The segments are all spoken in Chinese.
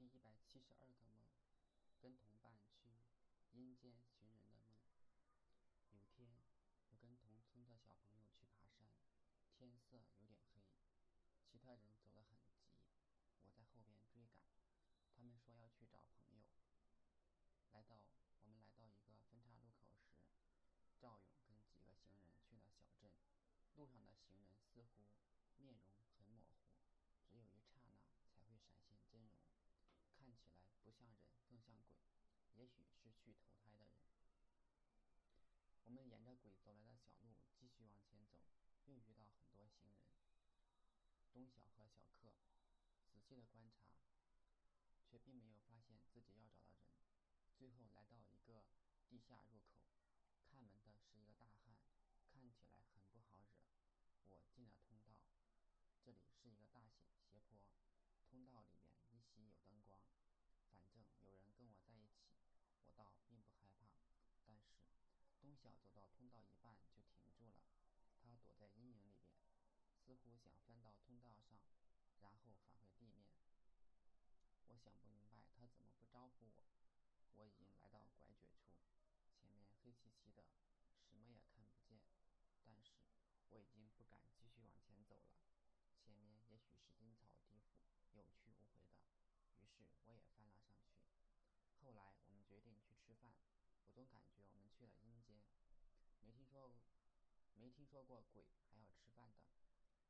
第一百七十二个梦，跟同伴去阴间寻人的梦。有天，我跟同村的小朋友去爬山，天色有点黑，其他人走得很急，我在后边追赶。他们说要去找朋友。来到我们来到一个分岔路口时，赵勇跟几个行人去了小镇。路上的行人似乎面容很模糊，只有一刹那才会闪现真容，看起来不像人，更像鬼，也许是去投胎的人。我们沿着鬼走来的小路继续往前走，又遇到很多行人。东晓和小克仔细的观察，却并没有发现自己要找的人。最后来到一个地下入口，看门的是一个大汉。看起来很不好惹。我进了通道，这里是一个大斜斜坡，通道里面依稀有灯光。反正有人跟我在一起，我倒并不害怕。但是东通道一半就停住了，他躲在阴影里边，似乎想翻到通道上，然后返回地面。我想不明白他怎么不招呼我。我已经来到拐角处，前面黑漆漆的，什么也看不见。但是我已经不敢继续往前走了，前面也许是阴曹地府，有去无回的。于是我也翻了上去。后来我们决定去吃饭，我总感觉我们去了阴间，没听说没听说过鬼还要吃饭的。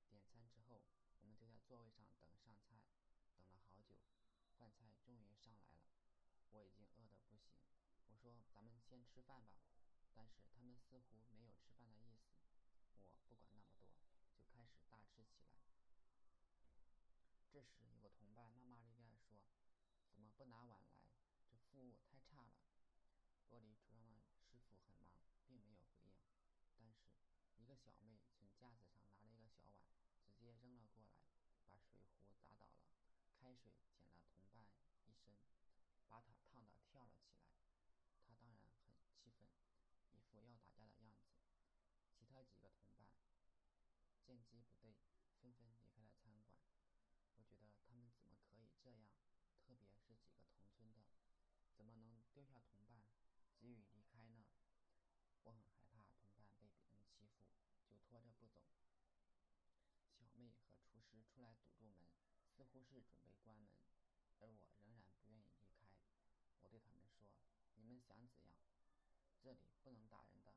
点餐之后，我们就在座位上等上菜，等了好久，饭菜终于上来了，我已经饿得不行。我说：“咱们先吃饭吧。”但是他们似乎没有吃饭的意思，我不管那么多，就开始大吃起来。这时有个同伴骂骂咧咧说：“怎么不拿碗来？这服务太差了。”玻璃橱窗的师傅很忙，并没有回应。但是一个小妹从架子上拿了一个小碗，直接扔了过来，把砸倒了，开水溅了同伴一身，把他烫得跳了起来。他当然很气愤。一副要打架的样子，其他几个同伴见机不对，纷纷离开了餐馆。我觉得他们怎么可以这样？特别是几个同村的，怎么能丢下同伴，急于离开呢？我很害怕同伴被别人欺负，就拖着不走。小妹和厨师出来堵住门，是准备关门，而我仍然不愿意离开。我对他们说：“你们想怎样？”这里不能打人的，